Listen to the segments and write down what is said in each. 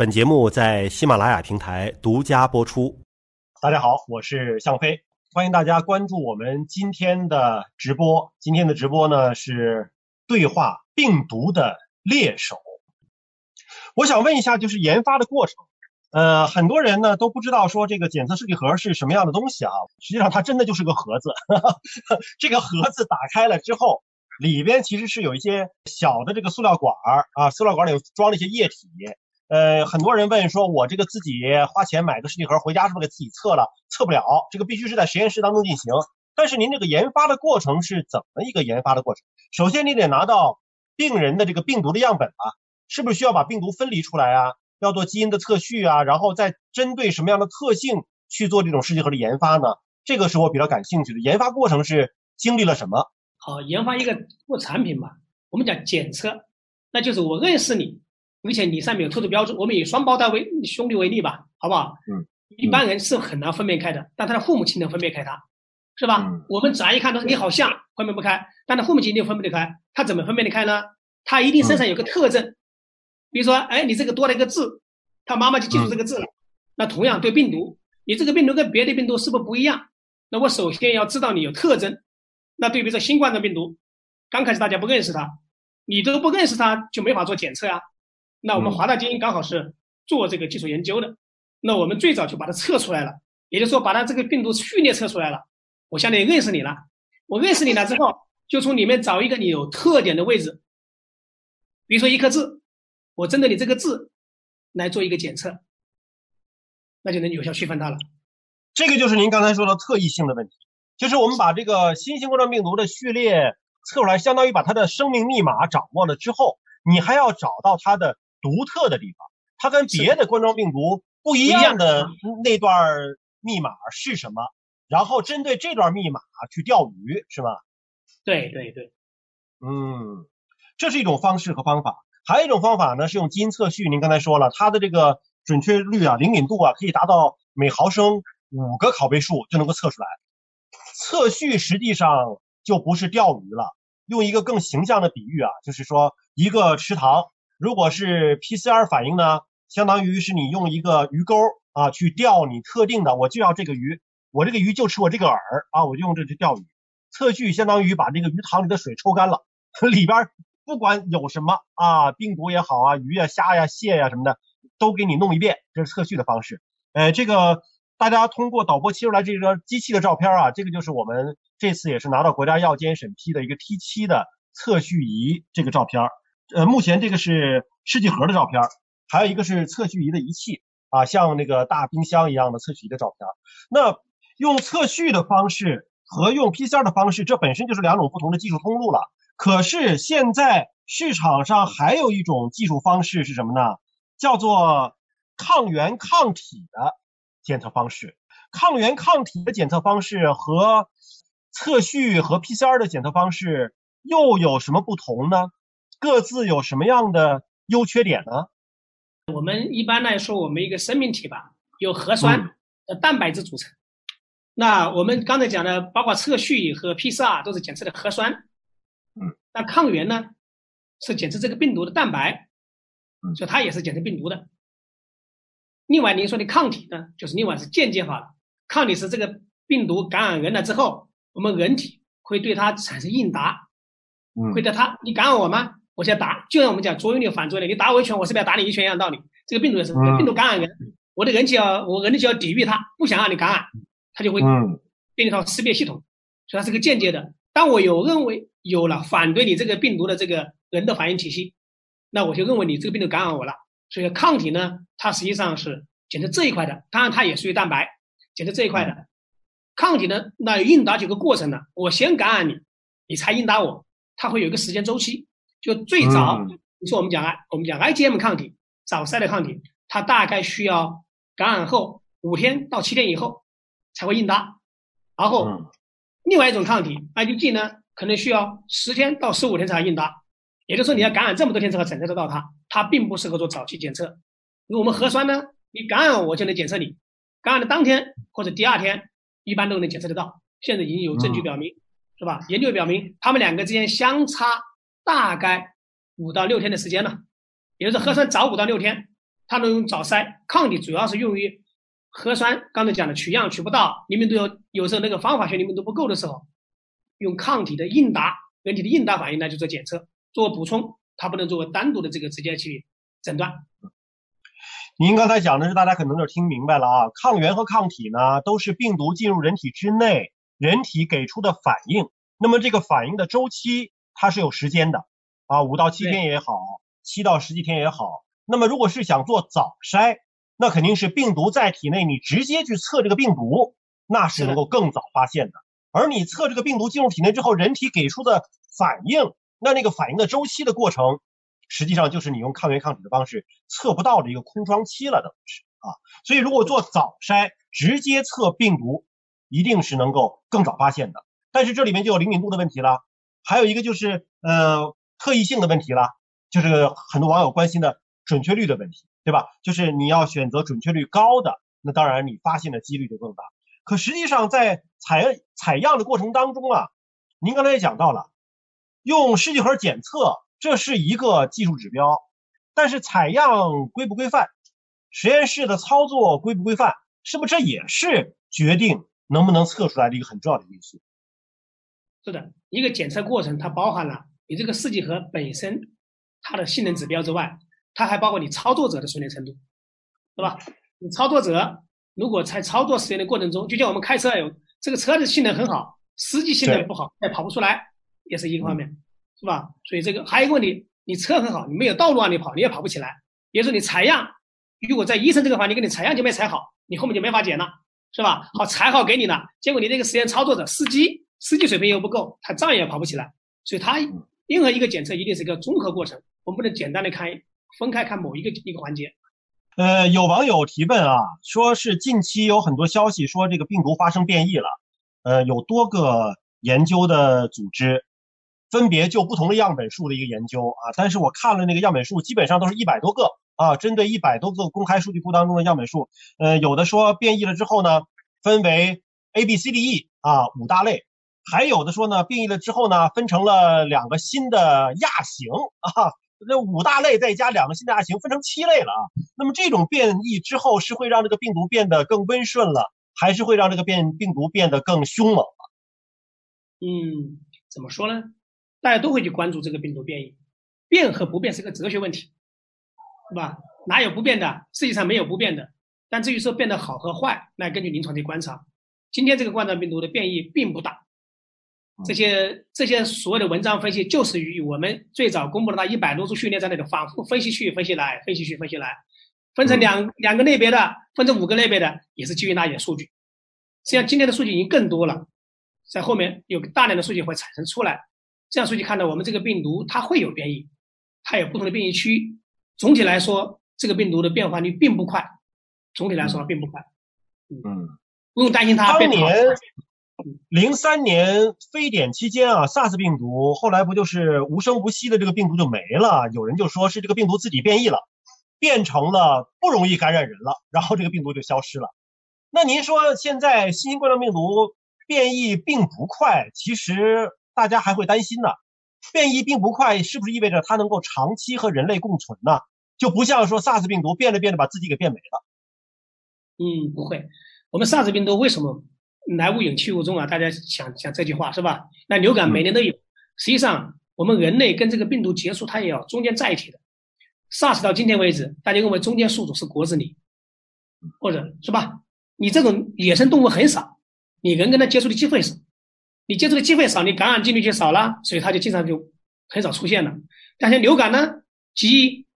本节目在喜马拉雅平台独家播出。大家好，我是向飞，欢迎大家关注我们今天的直播。今天的直播呢是对话病毒的猎手。我想问一下，就是研发的过程，呃，很多人呢都不知道说这个检测试剂盒是什么样的东西啊。实际上它真的就是个盒子，这个盒子打开了之后，里边其实是有一些小的这个塑料管儿啊，塑料管里装了一些液体。呃，很多人问说，我这个自己花钱买个试剂盒回家是不是给自己测了？测不了，这个必须是在实验室当中进行。但是您这个研发的过程是怎么一个研发的过程？首先你得拿到病人的这个病毒的样本啊，是不是需要把病毒分离出来啊？要做基因的测序啊，然后再针对什么样的特性去做这种试剂盒的研发呢？这个是我比较感兴趣的。研发过程是经历了什么？好，研发一个做产品嘛，我们讲检测，那就是我认识你。而且你上面有特殊标志，我们以双胞胎为兄弟为例吧，好不好？嗯，一般人是很难分辨开的，但他的父母亲能分辨开他，是吧？嗯，我们乍一看都是你好像分辨不开，但他父母亲一定分辨得开。他怎么分辨得开呢？他一定身上有个特征，比如说，哎，你这个多了一个字，他妈妈就记住这个字了。那同样对病毒，你这个病毒跟别的病毒是不是不一样？那我首先要知道你有特征。那对比这新冠状病毒，刚开始大家不认识它，你都不认识它，就没法做检测啊。那我们华大基因刚好是做这个技术研究的，那我们最早就把它测出来了，也就是说把它这个病毒序列测出来了。我相当于认识你了，我认识你了之后，就从里面找一个你有特点的位置，比如说一颗痣，我针对你这个痣来做一个检测，那就能有效区分它了。这个就是您刚才说的特异性的问题，就是我们把这个新型冠状病毒的序列测出来，相当于把它的生命密码掌握了之后，你还要找到它的。独特的地方，它跟别的冠状病毒不一样的那段密码是什么？然后针对这段密码去钓鱼，是吗？对对对，嗯，这是一种方式和方法。还有一种方法呢，是用基因测序。您刚才说了，它的这个准确率啊、灵敏度啊，可以达到每毫升五个拷贝数就能够测出来。测序实际上就不是钓鱼了。用一个更形象的比喻啊，就是说一个池塘。如果是 PCR 反应呢，相当于是你用一个鱼钩啊去钓你特定的，我就要这个鱼，我这个鱼就吃我这个饵啊，我就用这去钓鱼。测序相当于把这个鱼塘里的水抽干了，里边不管有什么啊，病毒也好啊，鱼呀、虾呀、蟹呀什么的，都给你弄一遍，这是测序的方式。呃，这个大家通过导播切出来这个机器的照片啊，这个就是我们这次也是拿到国家药监审批的一个 T7 的测序仪这个照片。呃，目前这个是试剂盒的照片，还有一个是测序仪的仪器啊，像那个大冰箱一样的测序仪的照片。那用测序的方式和用 PCR 的方式，这本身就是两种不同的技术通路了。可是现在市场上还有一种技术方式是什么呢？叫做抗原抗体的检测方式。抗原抗体的检测方式和测序和 PCR 的检测方式又有什么不同呢？各自有什么样的优缺点呢？我们一般来说，我们一个生命体吧，有核酸的蛋白质组成。那我们刚才讲的，包括测序和 PCR 都是检测的核酸。嗯。那抗原呢，是检测这个病毒的蛋白。嗯。所以它也是检测病毒的。另外，您说的抗体呢，就是另外是间接化的。抗体是这个病毒感染人了之后，我们人体会对它产生应答。嗯。会对它，你感染我吗？我先打，就像我们讲作用力反作用力，你打我一拳，我是不是要打你一拳一样道理？这个病毒也是，病毒感染人，我的人体要，我人体就要抵御它，不想让你感染，它就会建一套识别系统，所以它是个间接的。当我有认为有了反对你这个病毒的这个人的反应体系，那我就认为你这个病毒感染我了。所以抗体呢，它实际上是检测这一块的，当然它也属于蛋白，检测这一块的。抗体呢，那应答几个过程呢？我先感染你，你才应答我，它会有一个时间周期。就最早，你说我们讲啊我们讲 IgM 抗体，早筛的抗体，它大概需要感染后五天到七天以后才会应答，然后另外一种抗体 IgG 呢，可能需要十天到十五天才应答，也就是说你要感染这么多天才能检测得到它，它并不适合做早期检测。我们核酸呢，你感染我就能检测你，感染的当天或者第二天一般都能检测得到，现在已经有证据表明，是吧？研究表明他们两个之间相差。大概五到六天的时间了，也就是核酸早五到六天，它能早筛。抗体主要是用于核酸，刚才讲的取样取不到，灵敏度有有时候那个方法学灵敏度不够的时候，用抗体的应答，人体的应答反应来去做检测，做补充，它不能作为单独的这个直接去诊断。您刚才讲的是大家可能就听明白了啊，抗原和抗体呢都是病毒进入人体之内，人体给出的反应，那么这个反应的周期它是有时间的啊，五到七天也好，七到十几天也好。那么，如果是想做早筛，那肯定是病毒在体内，你直接去测这个病毒，那是能够更早发现的。而你测这个病毒进入体内之后，人体给出的反应，那那个反应的周期的过程，实际上就是你用抗原抗体的方式测不到的一个空窗期了，等于是啊。所以，如果做早筛，直接测病毒，一定是能够更早发现的。但是这里面就有灵敏度的问题了，还有一个就是呃特异性的问题了，就是很多网友关心的。准确率的问题，对吧？就是你要选择准确率高的，那当然你发现的几率就更大。可实际上在采采样的过程当中啊，您刚才也讲到了，用试剂盒检测这是一个技术指标，但是采样规不规范，实验室的操作规不规范，是不是这也是决定能不能测出来的一个很重要的因素？是的，一个检测过程它包含了你这个试剂盒本身它的性能指标之外。它还包括你操作者的熟练程度，是吧？你操作者如果在操作实验的过程中，就像我们开车有这个车的性能很好，司机性能不好，也跑不出来，也是一个方面，是吧？所以这个还有一个问题，你车很好，你没有道路让你跑，你也跑不起来。也就是你采样，如果在医生这个环境给你采样就没采好，你后面就没法检了，是吧？好，采好给你了，结果你这个实验操作者司机司机水平又不够，他照样也跑不起来。所以它任何一个检测一定是一个综合过程，我们不能简单的看。分开看某一个一个环节，呃，有网友提问啊，说是近期有很多消息说这个病毒发生变异了，呃，有多个研究的组织，分别就不同的样本数的一个研究啊，但是我看了那个样本数，基本上都是一百多个啊，针对一百多个公开数据库当中的样本数，呃，有的说变异了之后呢，分为 A、B、C、D、E 啊五大类，还有的说呢，变异了之后呢，分成了两个新的亚型 啊。这五大类再加两个新的亚型，分成七类了啊。那么这种变异之后是会让这个病毒变得更温顺了，还是会让这个变病毒变得更凶猛？嗯，怎么说呢？大家都会去关注这个病毒变异，变和不变是个哲学问题，是吧？哪有不变的？世界上没有不变的。但至于说变得好和坏，那根据临床的观察，今天这个冠状病毒的变异并不大。这些这些所有的文章分析，就是与我们最早公布的那一百多处训练在内的反复分析去分析来，分析去分析来，分成两两个类别的，分成五个类别的，也是基于那些数据。实际上今天的数据已经更多了，在后面有大量的数据会产生出来，这样数据看到我们这个病毒它会有变异，它有不同的变异区。总体来说，这个病毒的变化率并不快，总体来说并不快。嗯，不用担心它变年。零三年非典期间啊，SARS 病毒后来不就是无声无息的这个病毒就没了？有人就说是这个病毒自己变异了，变成了不容易感染人了，然后这个病毒就消失了。那您说现在新型冠状病毒变异并不快，其实大家还会担心呢。变异并不快，是不是意味着它能够长期和人类共存呢？就不像说 SARS 病毒变着变着把自己给变没了。嗯，不会。我们 SARS 病毒为什么？来无影去无踪啊！大家想想这句话是吧？那流感每年都有。实际上，我们人类跟这个病毒结束，它也要中间在一起的。SARS 到今天为止，大家认为中间宿主是国子狸，或者是吧？你这种野生动物很少，你人跟它接触的机会少，你接触的机会少，你感染几率就少了，所以它就经常就很少出现了。但像流感呢，鸡、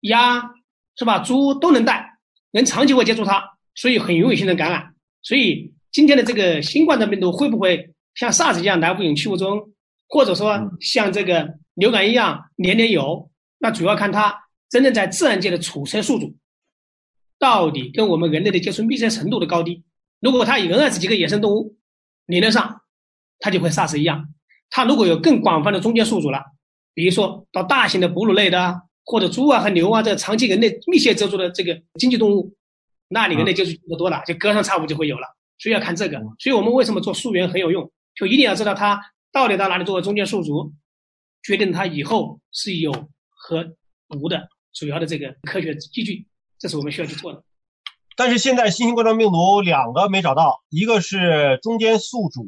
鸭是吧？猪都能带，人长期会接触它，所以很容易形成感染，所以。今天的这个新冠状病毒会不会像 SARS 一样来无影去无踪，或者说像这个流感一样年年有？那主要看它真正在自然界的储存宿主到底跟我们人类的接触密切程度的高低。如果它仍然是几个野生动物，理论上它就会 SARS 一样。它如果有更广泛的中间宿主了，比如说到大型的哺乳类的，或者猪啊和牛啊这长期人类密切接触的这个经济动物，那你人类接触就多了，就隔三差五就会有了。所以要看这个，所以我们为什么做溯源很有用？就一定要知道它到底到哪里作为中间宿主，决定它以后是有和无的主要的这个科学依据。这是我们需要去做的。但是现在新型冠状病毒两个没找到，一个是中间宿主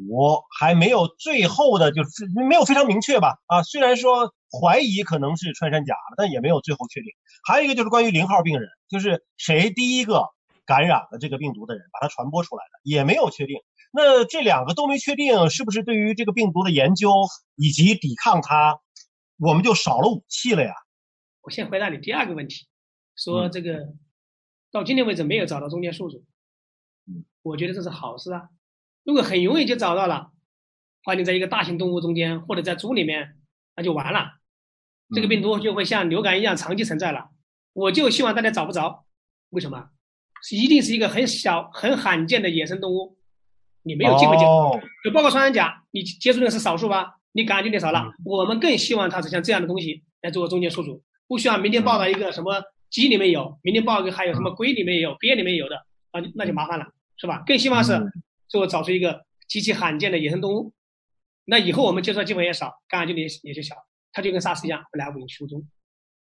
还没有最后的，就是没有非常明确吧？啊，虽然说怀疑可能是穿山甲，但也没有最后确定。还有一个就是关于零号病人，就是谁第一个感染了这个病毒的人，把它传播出来的，也没有确定。那这两个都没确定，是不是对于这个病毒的研究以及抵抗它，我们就少了武器了呀？我先回答你第二个问题，说这个。到今天为止没有找到中间宿主，我觉得这是好事啊。如果很容易就找到了，发现在一个大型动物中间或者在猪里面，那就完了，这个病毒就会像流感一样长期存在了。我就希望大家找不着，为什么？是一定是一个很小、很罕见的野生动物，你没有机会接触，就包括穿山甲，你接触的是少数吧？你感染就点少了。我们更希望它是像这样的东西来做中间宿主，不需要明天报道一个什么。鸡里面有，明天报一个还有什么龟里面有，鳖里面有的啊，那就麻烦了，是吧？更希望是最后找出一个极其罕见的野生动物，那以后我们接触的机会也少，感染几率也就小，它就跟 SARS 一样来无影无踪。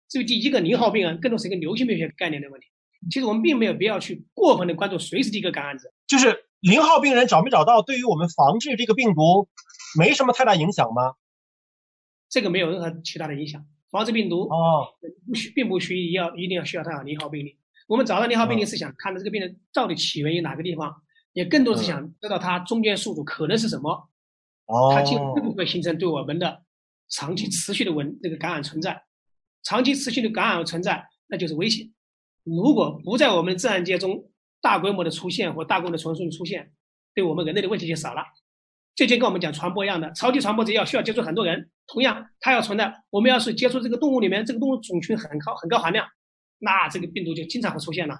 至于第一个零号病人，更多是一个流行病学概念的问题。其实我们并没有必要去过分的关注谁是第一个感染者，就是零号病人找没找到，对于我们防治这个病毒没什么太大影响吗？这个没有任何其他的影响。防治病毒哦，不需并不需要一定要需要它零号病例。我们找到零号病例是想看到这个病人到底起源于哪个地方，也更多是想知道它中间宿主可能是什么，哦，它就会不会形成对我们的长期持续的稳这个感染存在，长期持续的感染存在那就是危险。如果不在我们自然界中大规模的出现或大规模的传输出现，对我们人类的问题就少了。这就跟我们讲传播一样的，超级传播者要需要接触很多人。同样，它要存在。我们要是接触这个动物里面，这个动物种群很高、很高含量，那这个病毒就经常会出现了。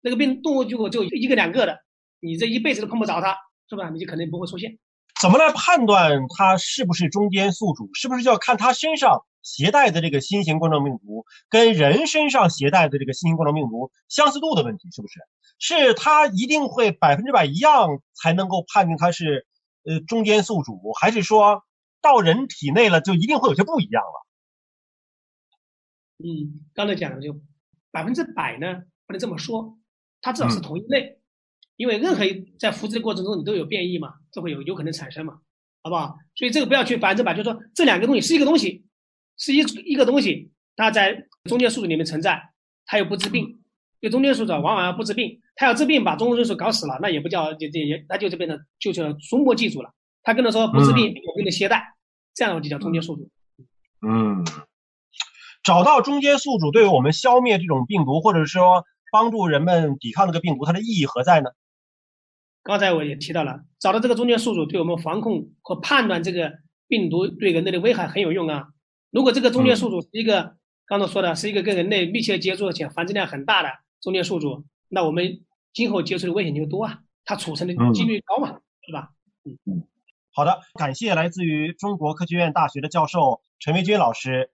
那个病动物如果就一个两个的，你这一辈子都碰不着它，是吧？你就肯定不会出现。怎么来判断它是不是中间宿主？是不是就要看它身上携带的这个新型冠状病毒跟人身上携带的这个新型冠状病毒相似度的问题？是不是？是它一定会百分之百一样才能够判定它是呃中间宿主，还是说？到人体内了，就一定会有些不一样了。嗯，刚才讲的就百分之百呢，不能这么说，它至少是同一类，因为任何在复制的过程中你都有变异嘛，这会有有可能产生嘛，好不好？所以这个不要去百分之百，就是说这两个东西是一个东西，是一一个东西，它在中间宿主里面存在，它又不治病，就中间宿主往往要不治病，它要治病把中间宿主搞死了，那也不叫就这也，那就就变成就叫中末记住了，他跟他说不治病，我给你携带。这样的就叫中间宿主。嗯，找到中间宿主，对于我们消灭这种病毒，或者说帮助人们抵抗这个病毒，它的意义何在呢？刚才我也提到了，找到这个中间宿主，对我们防控和判断这个病毒对人类的危害很有用啊。如果这个中间宿主是一个刚才说的是一个跟人类密切接触且繁殖量很大的中间宿主，那我们今后接触的危险就多啊，它储存的几率高嘛，是吧？嗯嗯。好的，感谢来自于中国科学院大学的教授陈维军老师